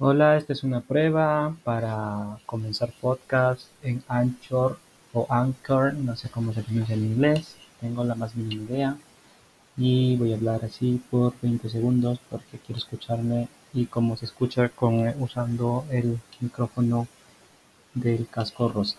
Hola, esta es una prueba para comenzar podcast en Anchor o Anchor, no sé cómo se pronuncia en inglés, tengo la más mínima idea. Y voy a hablar así por 20 segundos porque quiero escucharme y cómo se escucha con, usando el micrófono del casco rosa.